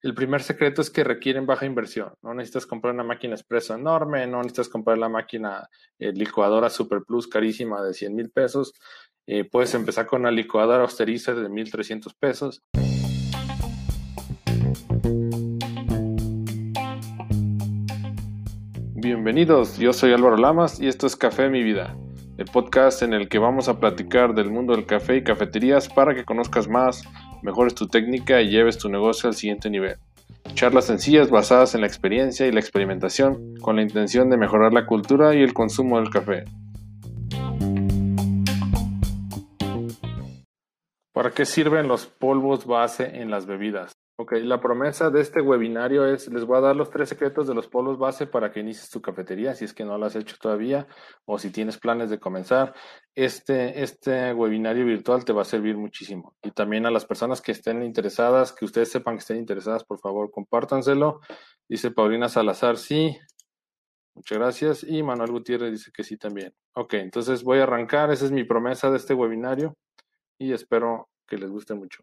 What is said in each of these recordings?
El primer secreto es que requieren baja inversión. No necesitas comprar una máquina expreso enorme, no necesitas comprar la máquina eh, licuadora Super Plus carísima de 100 mil pesos. Eh, puedes empezar con una licuadora austerizer de 1.300 pesos. Bienvenidos, yo soy Álvaro Lamas y esto es Café Mi Vida, el podcast en el que vamos a platicar del mundo del café y cafeterías para que conozcas más mejores tu técnica y lleves tu negocio al siguiente nivel. Charlas sencillas basadas en la experiencia y la experimentación con la intención de mejorar la cultura y el consumo del café. ¿Para qué sirven los polvos base en las bebidas? Ok, la promesa de este webinario es, les voy a dar los tres secretos de los polvos base para que inicies tu cafetería, si es que no lo has hecho todavía o si tienes planes de comenzar. Este, este webinario virtual te va a servir muchísimo. Y también a las personas que estén interesadas, que ustedes sepan que estén interesadas, por favor, compártanselo. Dice Paulina Salazar, sí. Muchas gracias. Y Manuel Gutiérrez dice que sí también. Ok, entonces voy a arrancar. Esa es mi promesa de este webinario y espero que les guste mucho.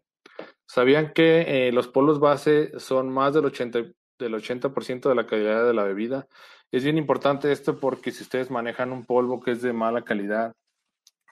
¿Sabían que eh, los polos base son más del 80%, del 80 de la calidad de la bebida? Es bien importante esto porque si ustedes manejan un polvo que es de mala calidad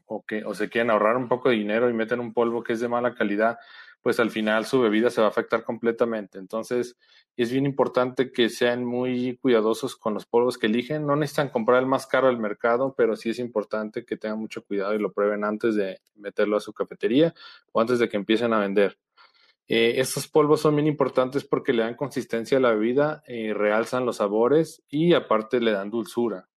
o que o se quieren ahorrar un poco de dinero y meten un polvo que es de mala calidad, pues al final su bebida se va a afectar completamente. Entonces, es bien importante que sean muy cuidadosos con los polvos que eligen. No necesitan comprar el más caro del mercado, pero sí es importante que tengan mucho cuidado y lo prueben antes de meterlo a su cafetería o antes de que empiecen a vender. Eh, estos polvos son bien importantes porque le dan consistencia a la bebida, eh, realzan los sabores y aparte le dan dulzura.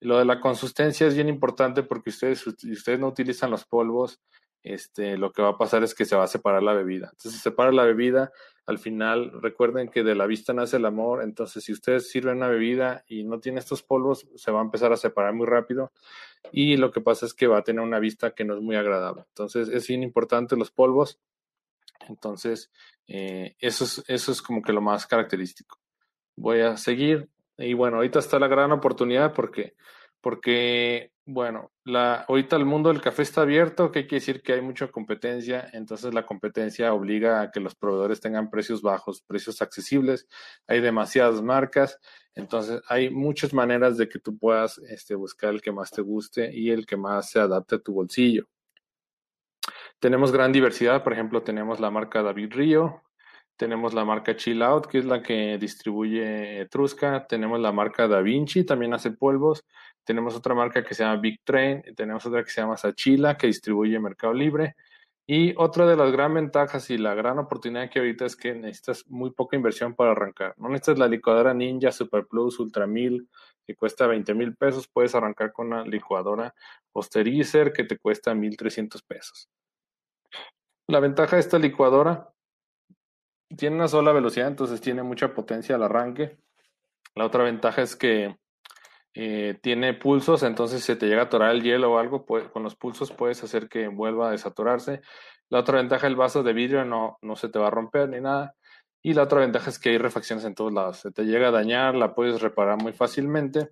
Lo de la consistencia es bien importante porque ustedes, si ustedes no utilizan los polvos, este, lo que va a pasar es que se va a separar la bebida. Entonces, se separa la bebida, al final recuerden que de la vista nace el amor, entonces si ustedes sirven una bebida y no tiene estos polvos, se va a empezar a separar muy rápido y lo que pasa es que va a tener una vista que no es muy agradable. Entonces, es bien importante los polvos entonces, eh, eso, es, eso es como que lo más característico. Voy a seguir. Y bueno, ahorita está la gran oportunidad porque, porque bueno, la, ahorita el mundo del café está abierto, que quiere decir que hay mucha competencia, entonces la competencia obliga a que los proveedores tengan precios bajos, precios accesibles, hay demasiadas marcas, entonces hay muchas maneras de que tú puedas este, buscar el que más te guste y el que más se adapte a tu bolsillo. Tenemos gran diversidad, por ejemplo, tenemos la marca David Río, tenemos la marca Chill Out, que es la que distribuye Etrusca, tenemos la marca Da Vinci, también hace polvos, tenemos otra marca que se llama Big Train, tenemos otra que se llama Sachila, que distribuye Mercado Libre. Y otra de las gran ventajas y la gran oportunidad que ahorita es que necesitas muy poca inversión para arrancar. No necesitas la licuadora Ninja Super Plus Ultra 1000 que cuesta 20 mil pesos, puedes arrancar con una licuadora Posterizer que te cuesta 1300 pesos. La ventaja de esta licuadora tiene una sola velocidad, entonces tiene mucha potencia al arranque. La otra ventaja es que eh, tiene pulsos, entonces si te llega a atorar el hielo o algo, con los pulsos puedes hacer que vuelva a desatorarse. La otra ventaja, el vaso de vidrio no, no se te va a romper ni nada. Y la otra ventaja es que hay refacciones en todos lados. Se te llega a dañar, la puedes reparar muy fácilmente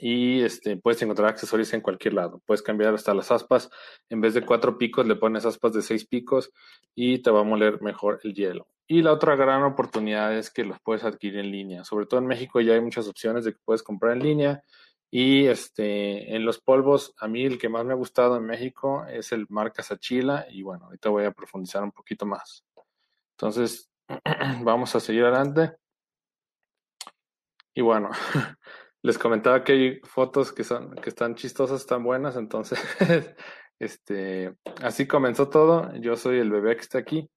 y este, puedes encontrar accesorios en cualquier lado. Puedes cambiar hasta las aspas. En vez de cuatro picos, le pones aspas de seis picos y te va a moler mejor el hielo. Y la otra gran oportunidad es que los puedes adquirir en línea. Sobre todo en México ya hay muchas opciones de que puedes comprar en línea. Y este, en los polvos, a mí el que más me ha gustado en México es el marca Sachila. Y bueno, ahorita voy a profundizar un poquito más. Entonces, vamos a seguir adelante. Y bueno, les comentaba que hay fotos que son, que están chistosas, están buenas, entonces, este, así comenzó todo. Yo soy el bebé que está aquí.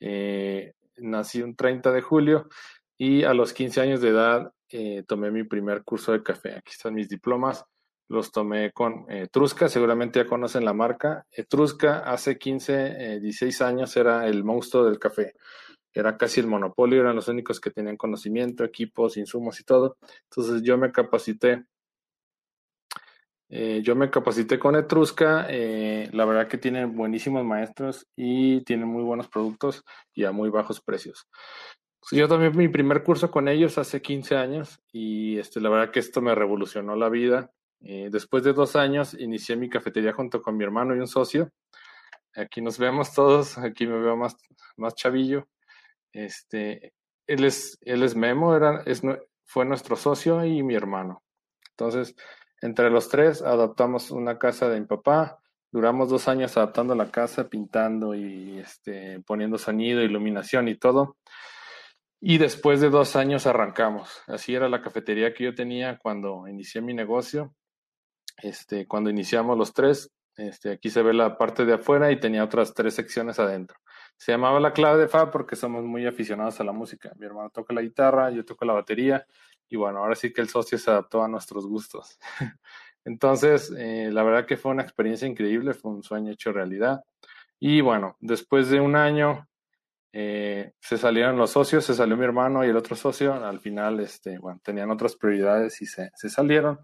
Eh, nací un 30 de julio y a los 15 años de edad eh, tomé mi primer curso de café. Aquí están mis diplomas. Los tomé con Etrusca, seguramente ya conocen la marca. Etrusca hace 15, 16 años era el monstruo del café era casi el monopolio, eran los únicos que tenían conocimiento, equipos, insumos y todo. Entonces yo me capacité. Eh, yo me capacité con Etrusca, eh, la verdad que tienen buenísimos maestros y tienen muy buenos productos y a muy bajos precios. Yo tomé mi primer curso con ellos hace 15 años y este, la verdad que esto me revolucionó la vida. Eh, después de dos años inicié mi cafetería junto con mi hermano y un socio. Aquí nos vemos todos, aquí me veo más, más chavillo. Este, él es, Memo, es, fue nuestro socio y mi hermano. Entonces, entre los tres adaptamos una casa de mi papá. Duramos dos años adaptando la casa, pintando y este, poniendo sonido, iluminación y todo. Y después de dos años arrancamos. Así era la cafetería que yo tenía cuando inicié mi negocio. Este, cuando iniciamos los tres, este, aquí se ve la parte de afuera y tenía otras tres secciones adentro. Se llamaba la clave de Fa porque somos muy aficionados a la música. Mi hermano toca la guitarra, yo toco la batería y bueno, ahora sí que el socio se adaptó a nuestros gustos. Entonces, eh, la verdad que fue una experiencia increíble, fue un sueño hecho realidad. Y bueno, después de un año eh, se salieron los socios, se salió mi hermano y el otro socio. Al final, este, bueno, tenían otras prioridades y se, se salieron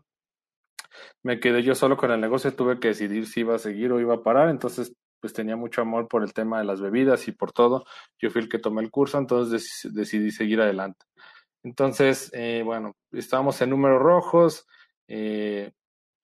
me quedé yo solo con el negocio, tuve que decidir si iba a seguir o iba a parar, entonces pues tenía mucho amor por el tema de las bebidas y por todo. Yo fui el que tomé el curso, entonces decidí seguir adelante. Entonces, eh, bueno, estábamos en números rojos. Eh,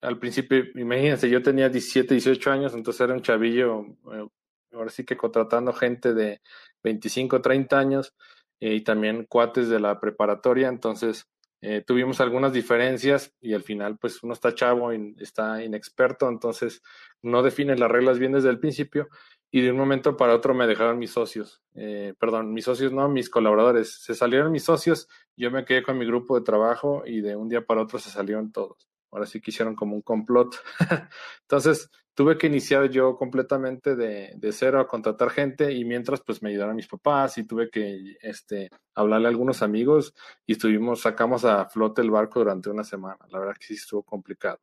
al principio, imagínense, yo tenía 17, 18 años, entonces era un chavillo, eh, ahora sí que contratando gente de 25, 30 años y también cuates de la preparatoria, entonces eh, tuvimos algunas diferencias y al final pues uno está chavo y está inexperto, entonces no define las reglas bien desde el principio y de un momento para otro me dejaron mis socios, eh, perdón, mis socios no, mis colaboradores, se salieron mis socios, yo me quedé con mi grupo de trabajo y de un día para otro se salieron todos. Ahora sí que hicieron como un complot. entonces tuve que iniciar yo completamente de, cero a contratar gente y mientras pues me ayudaron mis papás y tuve que este, hablarle a algunos amigos y estuvimos, sacamos a flote el barco durante una semana. La verdad que sí estuvo complicado.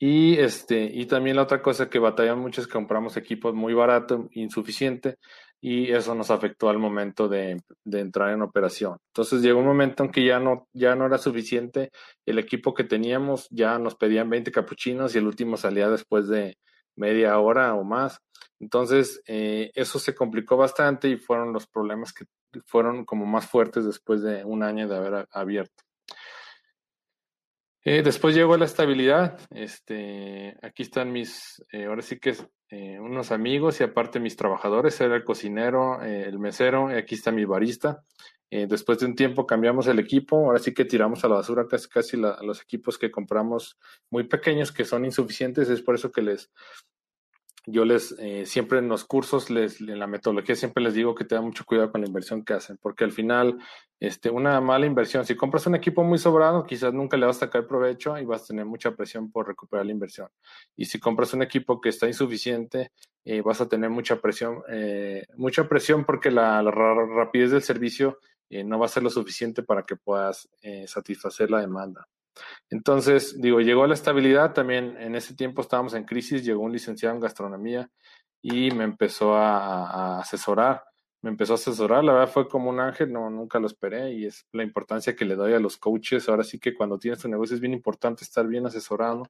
Y este, y también la otra cosa que batallamos mucho es que compramos equipos muy barato, insuficiente, y eso nos afectó al momento de, de, entrar en operación. Entonces llegó un momento en que ya no, ya no era suficiente, el equipo que teníamos ya nos pedían 20 capuchinos y el último salía después de media hora o más. Entonces eh, eso se complicó bastante y fueron los problemas que fueron como más fuertes después de un año de haber abierto. Eh, después llegó la estabilidad. Este, aquí están mis, eh, ahora sí que eh, unos amigos y aparte mis trabajadores, era el cocinero, el mesero, y aquí está mi barista. Después de un tiempo cambiamos el equipo, ahora sí que tiramos a la basura casi, casi los equipos que compramos muy pequeños, que son insuficientes, es por eso que les, yo les, eh, siempre en los cursos, les, en la metodología, siempre les digo que tengan mucho cuidado con la inversión que hacen, porque al final, este, una mala inversión, si compras un equipo muy sobrado, quizás nunca le vas a sacar provecho y vas a tener mucha presión por recuperar la inversión. Y si compras un equipo que está insuficiente, eh, vas a tener mucha presión, eh, mucha presión porque la, rapidez del servicio eh, no va a ser lo suficiente para que puedas eh, satisfacer la demanda. Entonces, digo, llegó la estabilidad, también en ese tiempo estábamos en crisis, llegó un licenciado en gastronomía y me empezó a, a, asesorar, me empezó a asesorar, la verdad fue como un ángel, no, nunca lo esperé y es la importancia que le doy a los coaches, ahora sí que cuando tienes tu negocio es bien importante estar bien asesorado.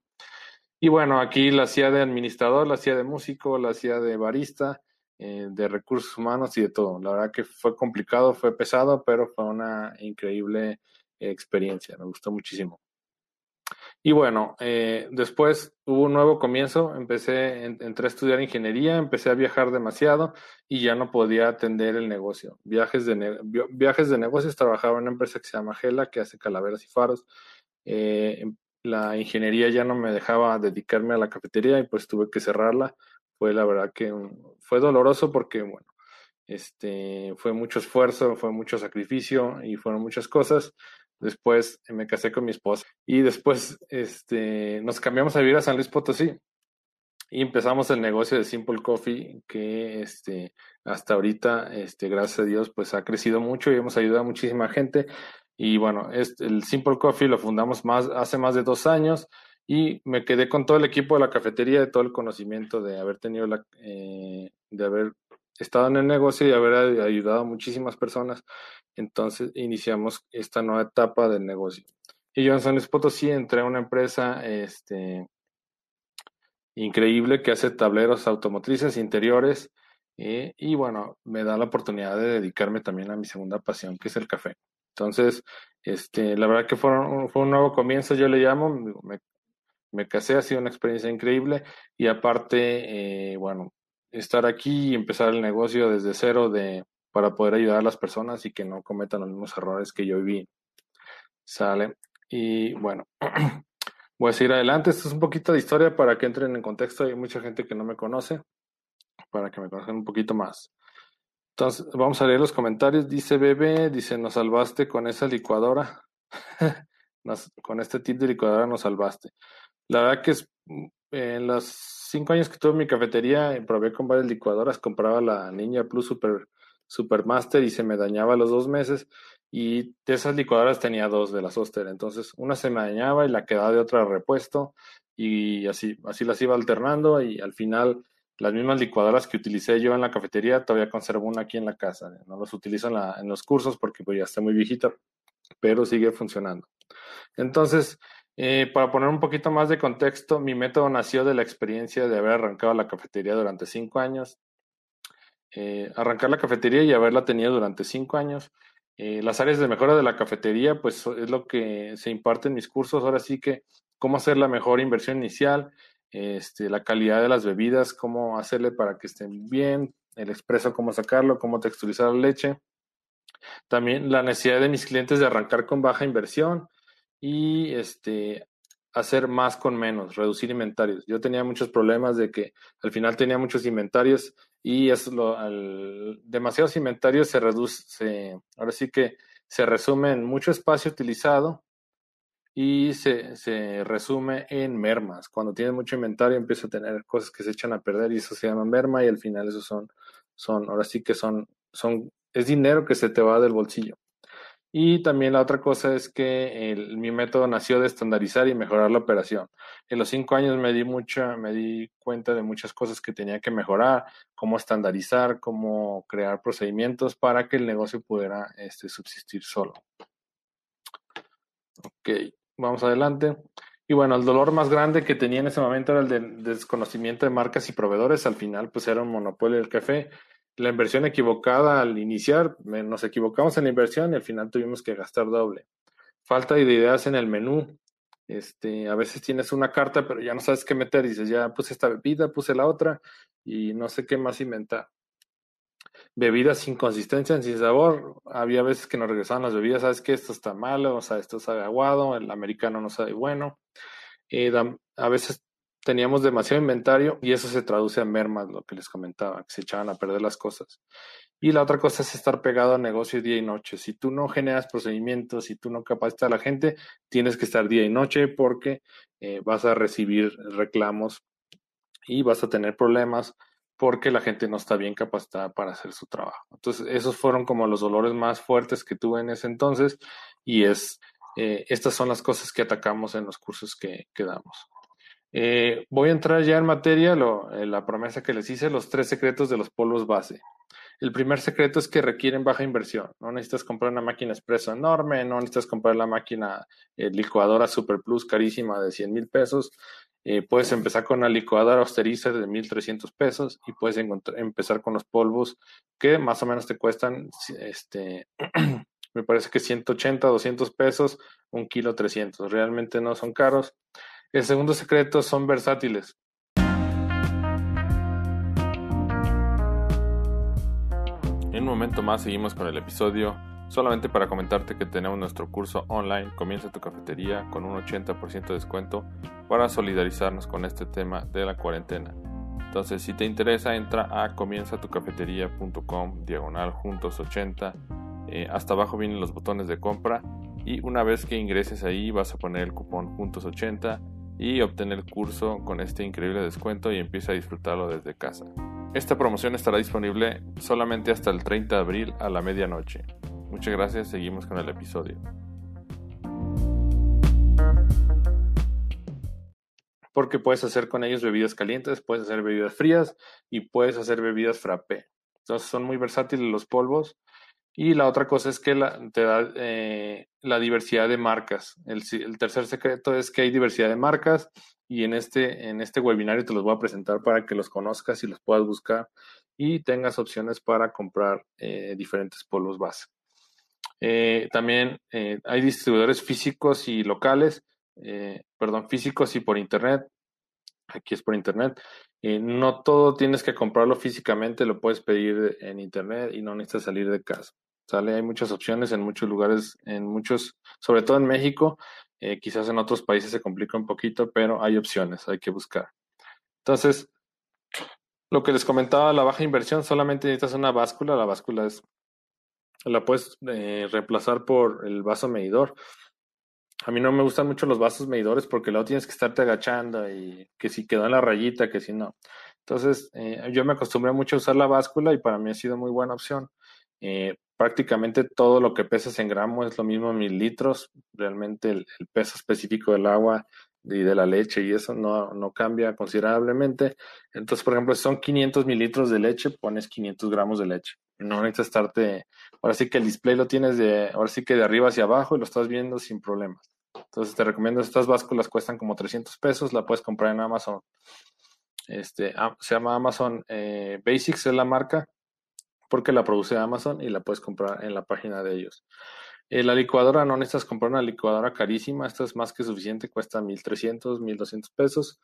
Y bueno, aquí la hacía de administrador, la hacía de músico, la hacía de barista, eh, de recursos humanos y de todo. La verdad que fue complicado, fue pesado, pero fue una increíble experiencia, me gustó muchísimo. Y bueno, eh, después hubo un nuevo comienzo, empecé, en, entré a estudiar ingeniería, empecé a viajar demasiado y ya no podía atender el negocio. Viajes de, viajes de negocios, trabajaba en una empresa que se llama Gela, que hace calaveras y faros. Eh, la ingeniería ya no me dejaba dedicarme a la cafetería y pues tuve que cerrarla. Fue la verdad que fue doloroso porque, bueno, este, fue mucho esfuerzo, fue mucho sacrificio y fueron muchas cosas. Después me casé con mi esposa y después este, nos cambiamos a vivir a San Luis Potosí y empezamos el negocio de Simple Coffee que este, hasta ahorita, este, gracias a Dios, pues ha crecido mucho y hemos ayudado a muchísima gente. Y bueno, este, el Simple Coffee lo fundamos más, hace más de dos años y me quedé con todo el equipo de la cafetería, de todo el conocimiento de haber tenido la, eh, de haber estado en el negocio y haber ayudado a muchísimas personas. Entonces iniciamos esta nueva etapa del negocio. Y yo en San Luis Potosí entré a una empresa este, increíble que hace tableros automotrices interiores eh, y bueno, me da la oportunidad de dedicarme también a mi segunda pasión, que es el café. Entonces, este, la verdad que fue un, un nuevo comienzo, yo le llamo, me, me, casé, ha sido una experiencia increíble y aparte, eh, bueno, estar aquí y empezar el negocio desde cero de para poder ayudar a las personas y que no cometan los mismos errores que yo viví. Sale. Y bueno, voy a seguir adelante. Esto es un poquito de historia para que entren en contexto. Hay mucha gente que no me conoce, para que me conozcan un poquito más. Entonces, vamos a leer los comentarios. Dice Bebe, dice, nos salvaste con esa licuadora. con este tip de licuadora nos salvaste. La verdad que es, en los cinco años que tuve mi cafetería, eh, probé con varias licuadoras, compraba la Niña Plus Super, Supermaster y se me dañaba los dos meses. Y de esas licuadoras tenía dos de las Oster. Entonces, una se me dañaba y la quedaba de otra repuesto. Y así, así las iba alternando. Y al final, las mismas licuadoras que utilicé yo en la cafetería, todavía conservo una aquí en la casa. No las utilizo en, en los cursos porque pues, ya está muy viejita, pero sigue funcionando. Entonces, eh, para poner un poquito más de contexto, mi método nació de la experiencia de haber arrancado la cafetería durante cinco años. Eh, arrancar la cafetería y haberla tenido durante cinco años. Eh, las áreas de mejora de la cafetería, pues es lo que se imparte en mis cursos. Ahora sí que cómo hacer la mejor inversión inicial, este, la calidad de las bebidas, cómo hacerle para que estén bien, el expreso, cómo sacarlo, cómo texturizar la leche. También la necesidad de mis clientes de arrancar con baja inversión, y este, hacer más con menos, reducir inventarios. Yo tenía muchos problemas de que al final tenía muchos inventarios y es lo, al, demasiados inventarios se reduce, ahora sí que se resume en mucho espacio utilizado y se, se resume en mermas. Cuando tienes mucho inventario empieza a tener cosas que se echan a perder y eso se llama merma y al final eso son, son ahora sí que son, son, es dinero que se te va del bolsillo. Y también la otra cosa es que mi método nació de estandarizar y mejorar la operación. En los cinco años me di me di cuenta de muchas cosas que tenía que mejorar, cómo estandarizar, cómo crear procedimientos para que el negocio pudiera este, subsistir solo. Ok, vamos adelante. Y bueno, el dolor más grande que tenía en ese momento era el del desconocimiento de marcas y proveedores. Al final, pues era un monopolio del café la inversión equivocada al iniciar, nos equivocamos en la inversión y al final tuvimos que gastar doble. Falta de ideas en el menú. Este, a veces tienes una carta, pero ya no sabes qué meter. Dices, ya puse esta bebida, puse la otra y no sé qué más inventar. Bebidas sin consistencia, sin sabor. Había veces que nos regresaban las bebidas, sabes que esto está malo, o sea, esto sabe aguado, el americano no sabe bueno. Eh, a veces teníamos demasiado inventario y eso se traduce a mermas, lo que les comentaba, que se echaban a perder las cosas. Y la otra cosa es estar pegado a negocio día y noche. Si tú no generas procedimientos, si tú no capacitas a la gente, tienes que estar día y noche porque eh, vas a recibir reclamos y vas a tener problemas porque la gente no está bien capacitada para hacer su trabajo. Entonces, esos fueron como los dolores más fuertes que tuve en ese entonces y es, eh, estas son las cosas que atacamos en los cursos que, que damos. Eh, voy a entrar ya en materia, eh, la promesa que les hice, los tres secretos de los polvos base. El primer secreto es que requieren baja inversión. No necesitas comprar una máquina expreso enorme, no necesitas comprar la máquina eh, licuadora Super Plus carísima de 100 mil pesos. puedes empezar con una licuadora austerizer de 1.300 pesos y puedes empezar con los polvos que más o menos te cuestan, este, me parece que 180, 200 pesos, un kilo 300. Realmente no son caros. El segundo secreto son versátiles. En un momento más seguimos con el episodio, solamente para comentarte que tenemos nuestro curso online Comienza tu cafetería con un 80% de descuento para solidarizarnos con este tema de la cuarentena. Entonces, si te interesa, entra a comienzatucafetería.com diagonal juntos 80. Eh, hasta abajo vienen los botones de compra y una vez que ingreses ahí vas a poner el cupón juntos 80 y obtener el curso con este increíble descuento y empieza a disfrutarlo desde casa. Esta promoción estará disponible solamente hasta el 30 de abril a la medianoche. Muchas gracias, seguimos con el episodio. Porque puedes hacer con ellos bebidas calientes, puedes hacer bebidas frías y puedes hacer bebidas frappé. Entonces son muy versátiles los polvos y la otra cosa es que te da eh, la diversidad de marcas. El, tercer secreto es que hay diversidad de marcas y en este, en este webinario te los voy a presentar para que los conozcas y los puedas buscar y tengas opciones para comprar eh, diferentes polvos base. Eh, también hay distribuidores físicos y locales, perdón, físicos y por internet. Aquí es por internet. Y no todo tienes que comprarlo físicamente, lo puedes pedir en internet y no necesitas salir de casa. ¿Sale? Hay muchas opciones en muchos lugares, en muchos, sobre todo en México, eh, quizás en otros países se complica un poquito, pero hay opciones, hay que buscar. Entonces, lo que les comentaba, la baja inversión, solamente necesitas una báscula, la báscula es, la puedes eh, reemplazar por el vaso medidor. A mí no me gustan mucho los vasos medidores porque luego tienes que estarte agachando y que si quedó en la rayita, que si no. Entonces, eh, yo me acostumbré mucho a usar la báscula y para mí ha sido muy buena opción. Eh, prácticamente todo lo que pesas en gramos es lo mismo en mil litros. Realmente el, peso específico del agua y de la leche y eso no, no, cambia considerablemente. Entonces, por ejemplo, si son 500 mililitros de leche, pones 500 gramos de leche. No necesitas estarte, ahora sí que el display lo tienes de, ahora sí que de arriba hacia abajo y lo estás viendo sin problemas. Entonces te recomiendo, estas básculas cuestan como 300 pesos, la puedes comprar en Amazon. Este, se llama Amazon eh, Basics, es la marca, porque la produce Amazon y la puedes comprar en la página de ellos. Eh, la licuadora no necesitas comprar una licuadora carísima, esta es más que suficiente, cuesta 1300, 1200 pesos.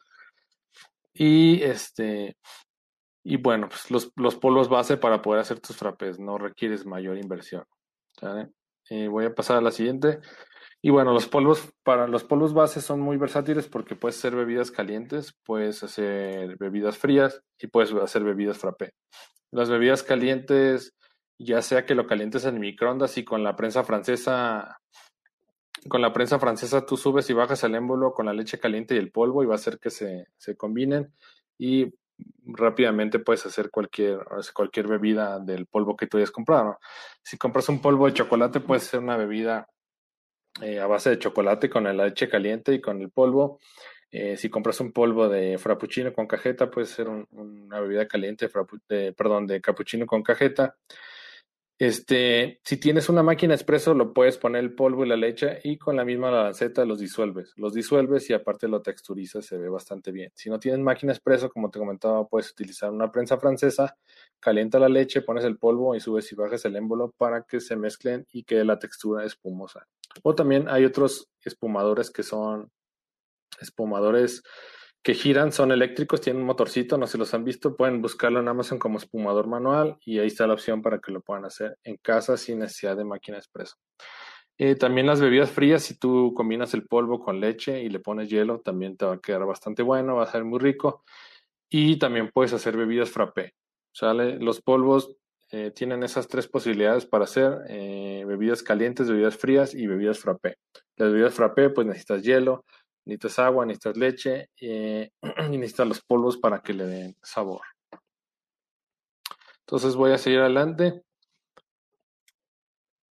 Y este, y bueno, pues los, los polvos base para poder hacer tus frappés, no requieres mayor inversión. Eh, voy a pasar a la siguiente. Y bueno, los polvos, para los polvos base son muy versátiles porque puedes hacer bebidas calientes, puedes hacer bebidas frías y puedes hacer bebidas frappé. Las bebidas calientes, ya sea que lo calientes en microondas y con la prensa francesa, con la prensa francesa tú subes y bajas el émbolo con la leche caliente y el polvo y va a hacer que se, se combinen y rápidamente puedes hacer cualquier, cualquier bebida del polvo que tú hayas comprado. Si compras un polvo de chocolate, puedes hacer una bebida eh, a base de chocolate con la leche caliente y con el polvo. Eh, si compras un polvo de frappuccino con cajeta, puede ser una bebida caliente, perdón, de cappuccino con cajeta. Este, si tienes una máquina expreso, lo puedes poner el polvo y la leche y con la misma lanceta los disuelves. Los disuelves y aparte lo texturizas, se ve bastante bien. Si no tienes máquina expreso, como te comentaba, puedes utilizar una prensa francesa, calienta la leche, pones el polvo y subes y bajas el émbolo para que se mezclen y quede la textura espumosa. O también hay otros espumadores que son espumadores que giran, son eléctricos, tienen un motorcito, no si los han visto, pueden buscarlo en Amazon como espumador manual y ahí está la opción para que lo puedan hacer en casa sin necesidad de máquina expreso. Eh, también las bebidas frías, si tú combinas el polvo con leche y le pones hielo, también te va a quedar bastante bueno, va a ser muy rico. Y también puedes hacer bebidas frappé. ¿sale? Los polvos eh, tienen esas tres posibilidades para hacer eh, bebidas calientes, bebidas frías y bebidas frappé. Las bebidas frappé, pues necesitas hielo, necesitas agua, necesitas leche eh, y necesitas los polvos para que le den sabor. Entonces voy a seguir adelante.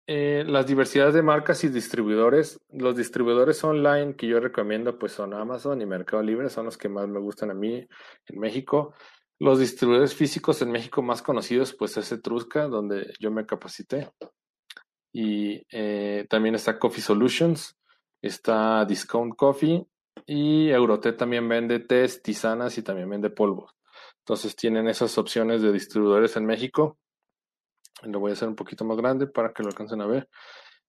las diversidades de marcas y distribuidores. Los distribuidores online que yo recomiendo pues son Amazon y Mercado Libre, son los que más me gustan a mí en México. Los distribuidores físicos en México más conocidos, pues es Etrusca, donde yo me capacité. Y eh, también está Coffee Solutions, está Discount Coffee y Euroté también vende tés, tisanas y también vende polvos. Entonces tienen esas opciones de distribuidores en México. Lo voy a hacer un poquito más grande para que lo alcancen a ver.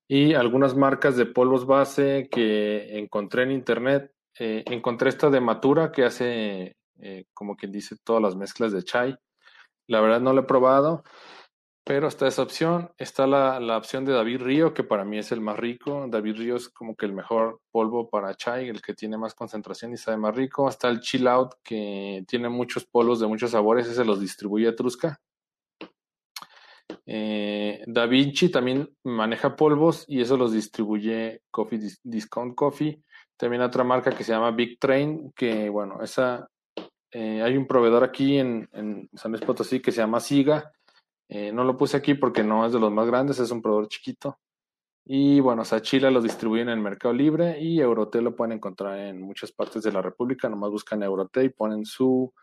Y algunas marcas de polvos base que encontré en internet. Eh, encontré esta de Matura que hace eh, como quien dice, todas las mezclas de chai. La verdad no lo he probado, pero está esa opción. Está la, la, opción de David Río, que para mí es el más rico. David Río es como que el mejor polvo para chai, el que tiene más concentración y sabe más rico. Está el Chill Out, que tiene muchos polvos de muchos sabores, ese los distribuye Etrusca. Eh, da Vinci también maneja polvos y eso los distribuye Coffee Discount Coffee. También otra marca que se llama Big Train, que bueno, esa eh, hay un proveedor aquí en, San Luis Potosí que se llama Siga. Eh, no lo puse aquí porque no es de los más grandes, es un proveedor chiquito. Y bueno, Sachila lo distribuyen en el Mercado Libre y Euroté lo pueden encontrar en muchas partes de la República. Nomás buscan Euroté y ponen su,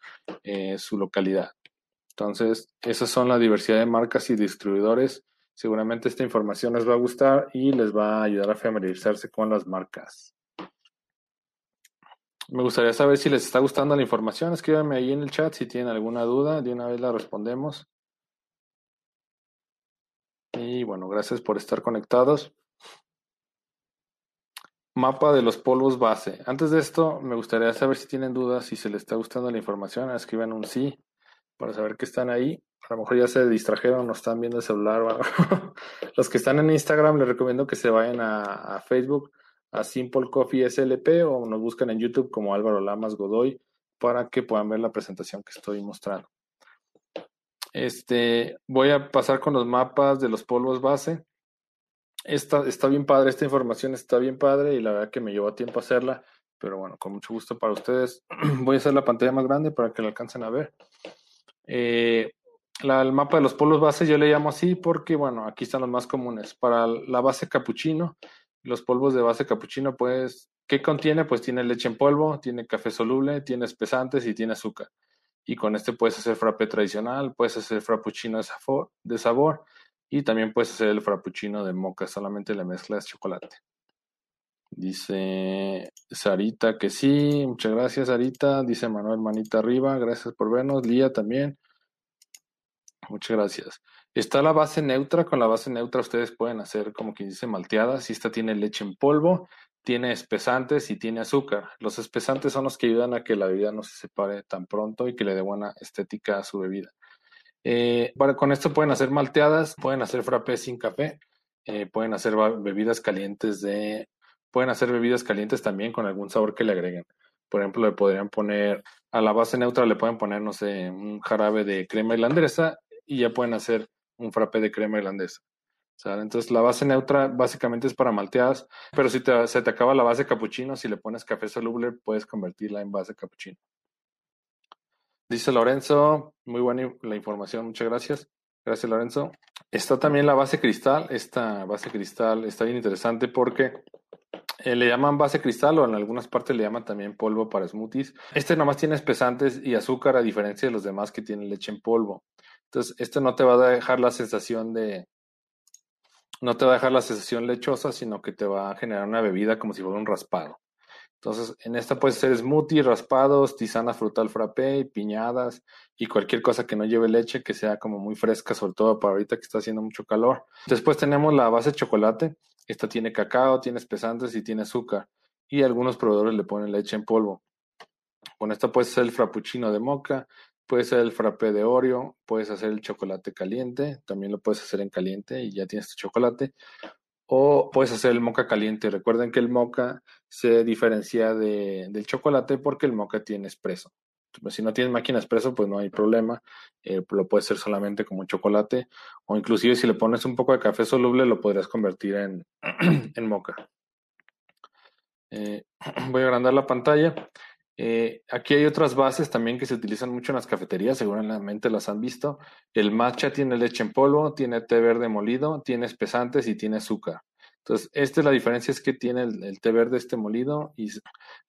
eh, su localidad. Entonces, esas son la diversidad de marcas y distribuidores. Seguramente esta información les va a gustar y les va a ayudar a familiarizarse con las marcas. Me gustaría saber si les está gustando la información. Escríbanme ahí en el chat si tienen alguna duda. De una vez la respondemos. Y bueno, gracias por estar conectados. mapa de los polvos base. Antes de esto, me gustaría saber si tienen dudas, si se les está gustando la información, escriban un sí para saber que están ahí. A lo mejor ya se distrajeron o están viendo el celular. Los que están en Instagram, les recomiendo que se vayan a, Facebook, a Simple Coffee SLP o nos buscan en YouTube como Álvaro Lamas Godoy para que puedan ver la presentación que estoy mostrando. Este, voy a pasar con los mapas de los polvos base. Está, está bien padre, esta información está bien padre y la verdad que me llevó tiempo hacerla, pero bueno, con mucho gusto para ustedes. voy a hacer la pantalla más grande para que la alcancen a ver. Eh, el mapa de los polvos base yo le llamo así porque, bueno, aquí están los más comunes. Para la base capuchino, los polvos de base capuchino, pues, ¿qué contiene? Pues tiene leche en polvo, tiene café soluble, tiene espesantes y tiene azúcar. Y con este puedes hacer frappé tradicional, puedes hacer frappuccino de sabor, de sabor y también puedes hacer el frappuccino de moca, solamente le mezclas chocolate. Dice Sarita que sí, muchas gracias Sarita. Dice Manuel Manita arriba, gracias por vernos. Lía también. Muchas gracias. Está la base neutra. Con la base neutra ustedes pueden hacer como quien dice malteadas. Si esta tiene leche en polvo, tiene espesantes y tiene azúcar. Los espesantes son los que ayudan a que la bebida no se separe tan pronto y que le dé buena estética a su bebida. Eh, con esto pueden hacer malteadas, pueden hacer frappé sin café, eh, pueden hacer bebidas calientes de Pueden hacer bebidas calientes también con algún sabor que le agreguen. Por ejemplo, le podrían poner a la base neutra, le pueden poner, no sé, un jarabe de crema irlandesa y ya pueden hacer un frappé de crema irlandesa. Entonces la base neutra básicamente es para malteadas, pero si se te acaba la base capuchino, si le pones café soluble, puedes convertirla en base capuchino. Dice Lorenzo, muy buena la información, muchas gracias. Gracias Lorenzo. Está también la base cristal, esta base cristal está bien interesante porque eh, le llaman base cristal o en algunas partes le llaman también polvo para smoothies. Este nomás tiene espesantes y azúcar a diferencia de los demás que tienen leche en polvo. Entonces, este no te va a dejar la sensación de, no te va a dejar la sensación lechosa, sino que te va a generar una bebida como si fuera un raspado. Entonces, en esta puede ser smoothie, raspados, tisana frutal frappé, piñadas y cualquier cosa que no lleve leche, que sea como muy fresca, sobre todo para ahorita que está haciendo mucho calor. Después tenemos la base de chocolate. Esta tiene cacao, tiene espesantes y tiene azúcar. Y algunos proveedores le ponen leche en polvo. Con esta puedes hacer el frappuccino de moca, puedes hacer el frappé de Oreo, puedes hacer el chocolate caliente, también lo puedes hacer en caliente y ya tienes tu chocolate. O puedes hacer el moca caliente. Recuerden que el moca se diferencia del chocolate porque el moca tiene espresso. Si no tienes máquina espresso, pues no hay problema. Eh, lo puedes hacer solamente como chocolate. O inclusive si le pones un poco de café soluble, lo podrías convertir en, en moca. Eh, voy a agrandar la pantalla. Eh, aquí hay otras bases también que se utilizan mucho en las cafeterías, seguramente las han visto. El matcha tiene leche en polvo, tiene té verde molido, tiene espesantes y tiene azúcar. Entonces, esta es la diferencia, es que tiene el, té verde este molido y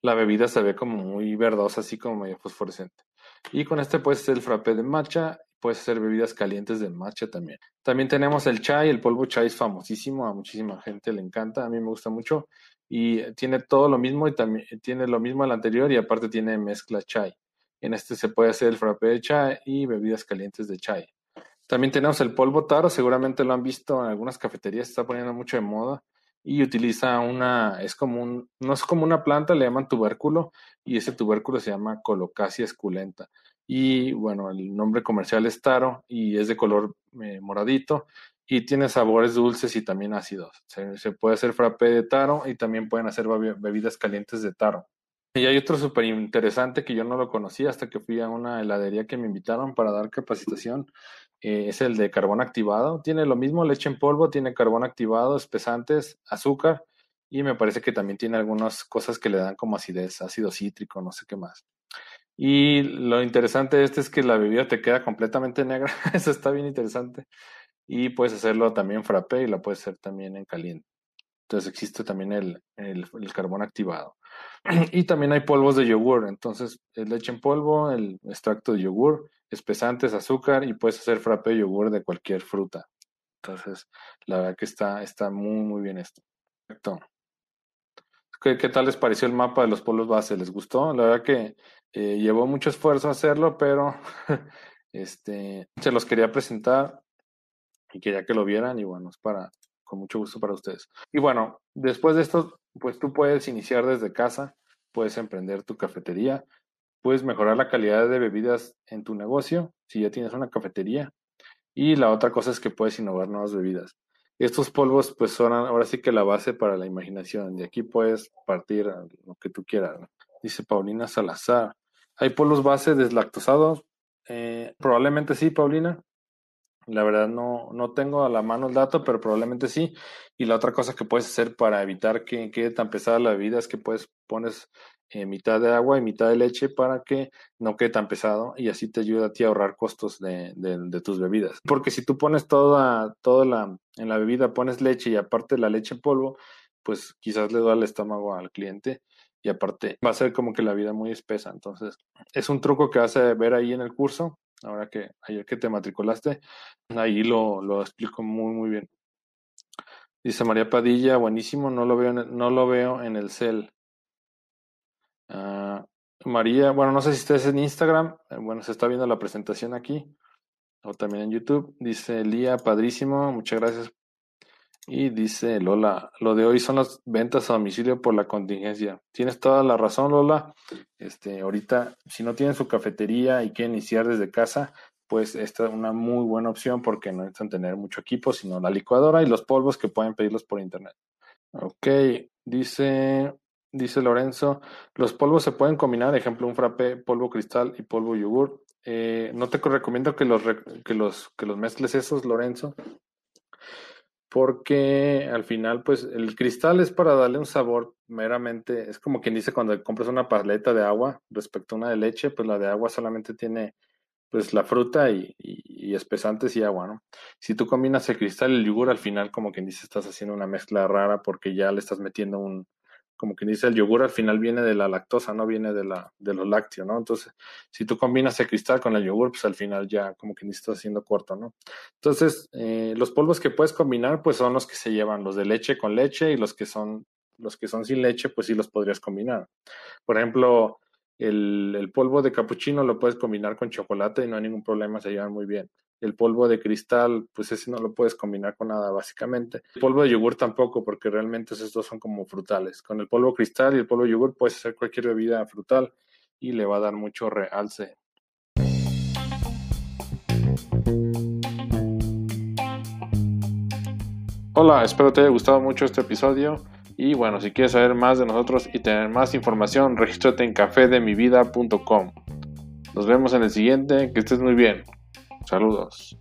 la bebida se ve como muy verdosa, así como medio fosforescente. Y con este puedes hacer el frappé de matcha, puedes hacer bebidas calientes de matcha también. También tenemos el chai, el polvo chai es famosísimo, a muchísima gente le encanta, a mí me gusta mucho y tiene todo lo mismo y también tiene lo mismo al anterior y aparte tiene mezcla chai. En este se puede hacer el frappé de chai y bebidas calientes de chai. También tenemos el polvo taro, seguramente lo han visto en algunas cafeterías, está poniendo mucho de moda y utiliza una, es como un, no es como una planta, le llaman tubérculo y ese tubérculo se llama Colocasia esculenta. Y bueno, el nombre comercial es taro y es de color eh, moradito y tiene sabores dulces y también ácidos. Se, puede hacer frappé de taro y también pueden hacer bebidas calientes de taro. Y hay otro súper interesante que yo no lo conocía hasta que fui a una heladería que me invitaron para dar capacitación. Eh, es el de carbón activado. Tiene lo mismo, leche en polvo, tiene carbón activado, espesantes, azúcar y me parece que también tiene algunas cosas que le dan como acidez, ácido cítrico, no sé qué más. Y lo interesante de este es que la bebida te queda completamente negra. Eso está bien interesante. Y puedes hacerlo también frappé y la puedes hacer también en caliente. Entonces existe también el, el, carbón activado. Y también hay polvos de yogur. Entonces, leche en polvo, el extracto de yogur, espesantes, azúcar y puedes hacer frappé de yogur de cualquier fruta. Entonces, la verdad que está, está muy, muy bien esto. Perfecto. ¿Qué, ¿Qué, tal les pareció el mapa de los polvos base? ¿Les gustó? La verdad que eh, llevó mucho esfuerzo hacerlo, pero este, se los quería presentar y quería que lo vieran y bueno, es para, con mucho gusto para ustedes. Y bueno, después de esto, pues tú puedes iniciar desde casa, puedes emprender tu cafetería, puedes mejorar la calidad de bebidas en tu negocio si ya tienes una cafetería. Y la otra cosa es que puedes innovar nuevas bebidas. Estos polvos pues son ahora sí que la base para la imaginación. De aquí puedes partir lo que tú quieras. Dice Paulina Salazar. ¿Hay polvos base deslactosados? Eh, probablemente sí, Paulina. La verdad no, no tengo a la mano el dato, pero probablemente sí. Y la otra cosa que puedes hacer para evitar que quede tan pesada la bebida es que puedes pones eh, mitad de agua y mitad de leche para que no quede tan pesado y así te ayuda a ti a ahorrar costos de, de, tus bebidas. Porque si tú pones toda, toda la, en la bebida, pones leche y aparte la leche en polvo, pues quizás le duele el estómago al cliente y aparte va a ser como que la vida muy espesa. Entonces, es un truco que vas a ver ahí en el curso ahora que ayer que te matriculaste, ahí lo, lo explico muy, muy bien. Dice María Padilla, buenísimo, no lo veo en, no lo veo en el cel. Ah, María, bueno, no sé si estés en Instagram, eh, bueno, se está viendo la presentación aquí, o también en YouTube. Dice Lía, padrísimo, muchas gracias y dice Lola, lo de hoy son las ventas a domicilio por la contingencia. Tienes toda la razón, Lola. Este, ahorita, si no tienen su cafetería y quieren iniciar desde casa, pues esta es una muy buena opción porque no necesitan tener mucho equipo, sino la licuadora y los polvos que pueden pedirlos por internet. Ok, dice, dice Lorenzo, los polvos se pueden combinar, ejemplo, un frappé, polvo cristal y polvo yogur. Eh, no te recomiendo que los, que los, que los mezcles esos, Lorenzo, porque al final, pues el cristal es para darle un sabor meramente, es como quien dice cuando compras una paleta de agua respecto a una de leche, pues la de agua solamente tiene pues la fruta y, y, espesantes y agua, ¿no? Si tú combinas el cristal y el yogur, al final como quien dice estás haciendo una mezcla rara porque ya le estás metiendo un, como quien dice, el yogur al final viene de la lactosa, no viene de, la, de los lácteos, ¿no? Entonces, si tú combinas el cristal con el yogur, pues al final ya como que estás haciendo corto, ¿no? Entonces, eh, los polvos que puedes combinar, pues son los que se llevan, los de leche con leche y los que son, los que son sin leche, pues sí los podrías combinar. Por ejemplo, el, el polvo de capuchino lo puedes combinar con chocolate y no hay ningún problema, se llevan muy bien. El polvo de cristal, pues ese no lo puedes combinar con nada, básicamente. El polvo de yogur tampoco, porque realmente esos dos son como frutales. Con el polvo cristal y el polvo de yogur puedes hacer cualquier bebida frutal y le va a dar mucho realce. Hola, espero te haya gustado mucho este episodio. Y bueno, si quieres saber más de nosotros y tener más información, regístrate en cafedemivida.com. Nos vemos en el siguiente, que estés muy bien. Saludos.